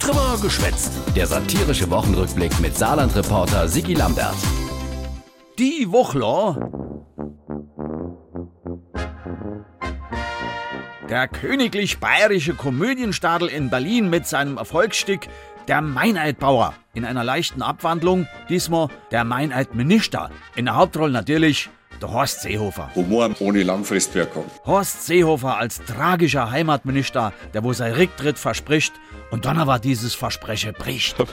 Drüber geschwätzt. Der satirische Wochenrückblick mit Saarland-Reporter Sigi Lambert. Die Wochler. Der königlich bayerische Komödienstadel in Berlin mit seinem Erfolgsstück Der Meineidbauer in einer leichten Abwandlung, diesmal der Meineidminister. In der Hauptrolle natürlich der Horst Seehofer. Humor ohne Langfristwirkung. Horst Seehofer als tragischer Heimatminister, der wo sein Rücktritt verspricht und dann aber dieses Versprechen bricht.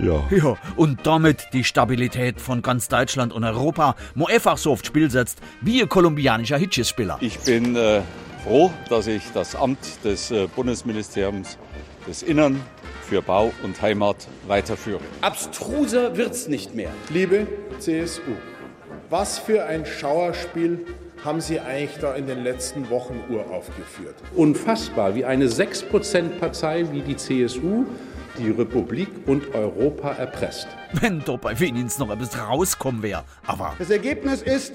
Ja. Ja, und damit die Stabilität von ganz Deutschland und Europa mo einfach so aufs Spiel setzt, wie ein kolumbianischer Hitchespieler. Ich bin äh, froh, dass ich das Amt des äh, Bundesministeriums des Innern für Bau und Heimat weiterführe. Abstruser wird's nicht mehr. Liebe CSU, was für ein Schauerspiel haben Sie eigentlich da in den letzten Wochen uraufgeführt? Unfassbar, wie eine 6%-Partei wie die CSU die Republik und Europa erpresst. Wenn doch bei wenigstens noch etwas rauskommen wäre. Aber, Das Ergebnis ist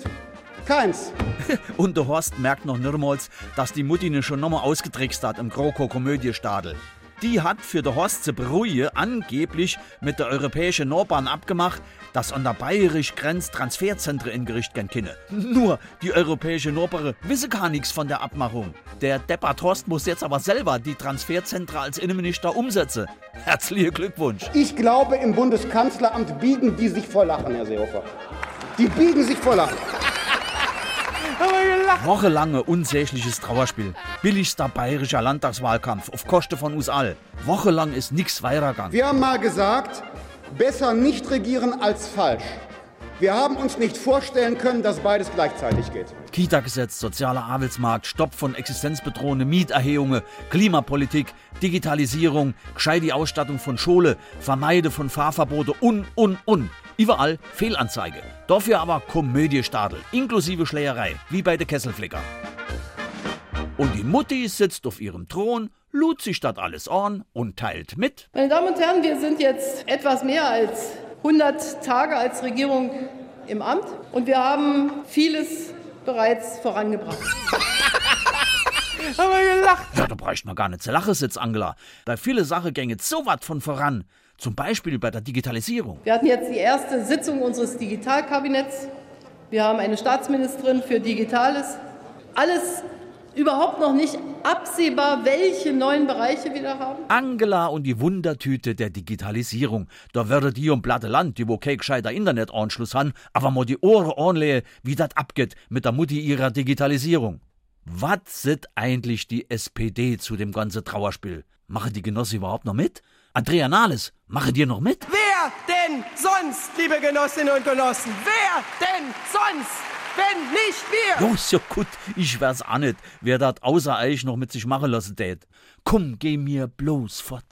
keins. und der Horst merkt noch nirmals, dass die Mutti ne schon nochmal ausgetrickst hat im GroKo-Komödiestadel. Die hat für der Horst beruhigen angeblich mit der europäischen Norbahn abgemacht, dass an der bayerisch Grenz Transferzentren in Gericht gern kinne. Nur die europäische Norbere wisse gar nichts von der Abmachung. Der Deppert Horst muss jetzt aber selber die Transferzentren als Innenminister umsetzen. Herzlichen Glückwunsch. Ich glaube, im Bundeskanzleramt biegen die sich vor Lachen, Herr Seehofer. Die biegen sich vor Lachen. Wochenlange unsägliches Trauerspiel. Billigster bayerischer Landtagswahlkampf auf Kosten von uns all. Wochenlang ist nix weitergegangen. Wir haben mal gesagt, besser nicht regieren als falsch. Wir haben uns nicht vorstellen können, dass beides gleichzeitig geht. Kita-Gesetz, sozialer Arbeitsmarkt, Stopp von existenzbedrohende Mieterhöhungen, Klimapolitik, Digitalisierung, gescheite Ausstattung von Schule, Vermeide von Fahrverbote und, und, und. Überall Fehlanzeige. Dafür aber Komödiestadel, inklusive Schlägerei, wie bei der Kesselflicker. Und die Mutti sitzt auf ihrem Thron, lud sich das alles an und teilt mit. Meine Damen und Herren, wir sind jetzt etwas mehr als 100 Tage als Regierung im Amt und wir haben vieles bereits vorangebracht. Ja, da bräuchte man gar nicht zu lachen, sitzt Angela. Bei viele Sachen gänge so was von voran. Zum Beispiel bei der Digitalisierung. Wir hatten jetzt die erste Sitzung unseres Digitalkabinetts. Wir haben eine Staatsministerin für Digitales. Alles überhaupt noch nicht absehbar, welche neuen Bereiche wir da haben. Angela und die Wundertüte der Digitalisierung. Da würde die um platte Land, die wo kein gescheiter Internetanschluss han, aber mo die Ohren anlehe, wie dat abgeht mit der Mutti ihrer Digitalisierung. Was sit eigentlich die SPD zu dem ganzen Trauerspiel? Mache die Genosse überhaupt noch mit? Andrea Nahles, mache dir noch mit? Wer denn sonst, liebe Genossinnen und Genossen? Wer denn sonst, wenn nicht wir? Jo, ja gut, ich wär's auch nicht, wer dat außer euch noch mit sich machen lassen tät. Komm, geh mir bloß fort.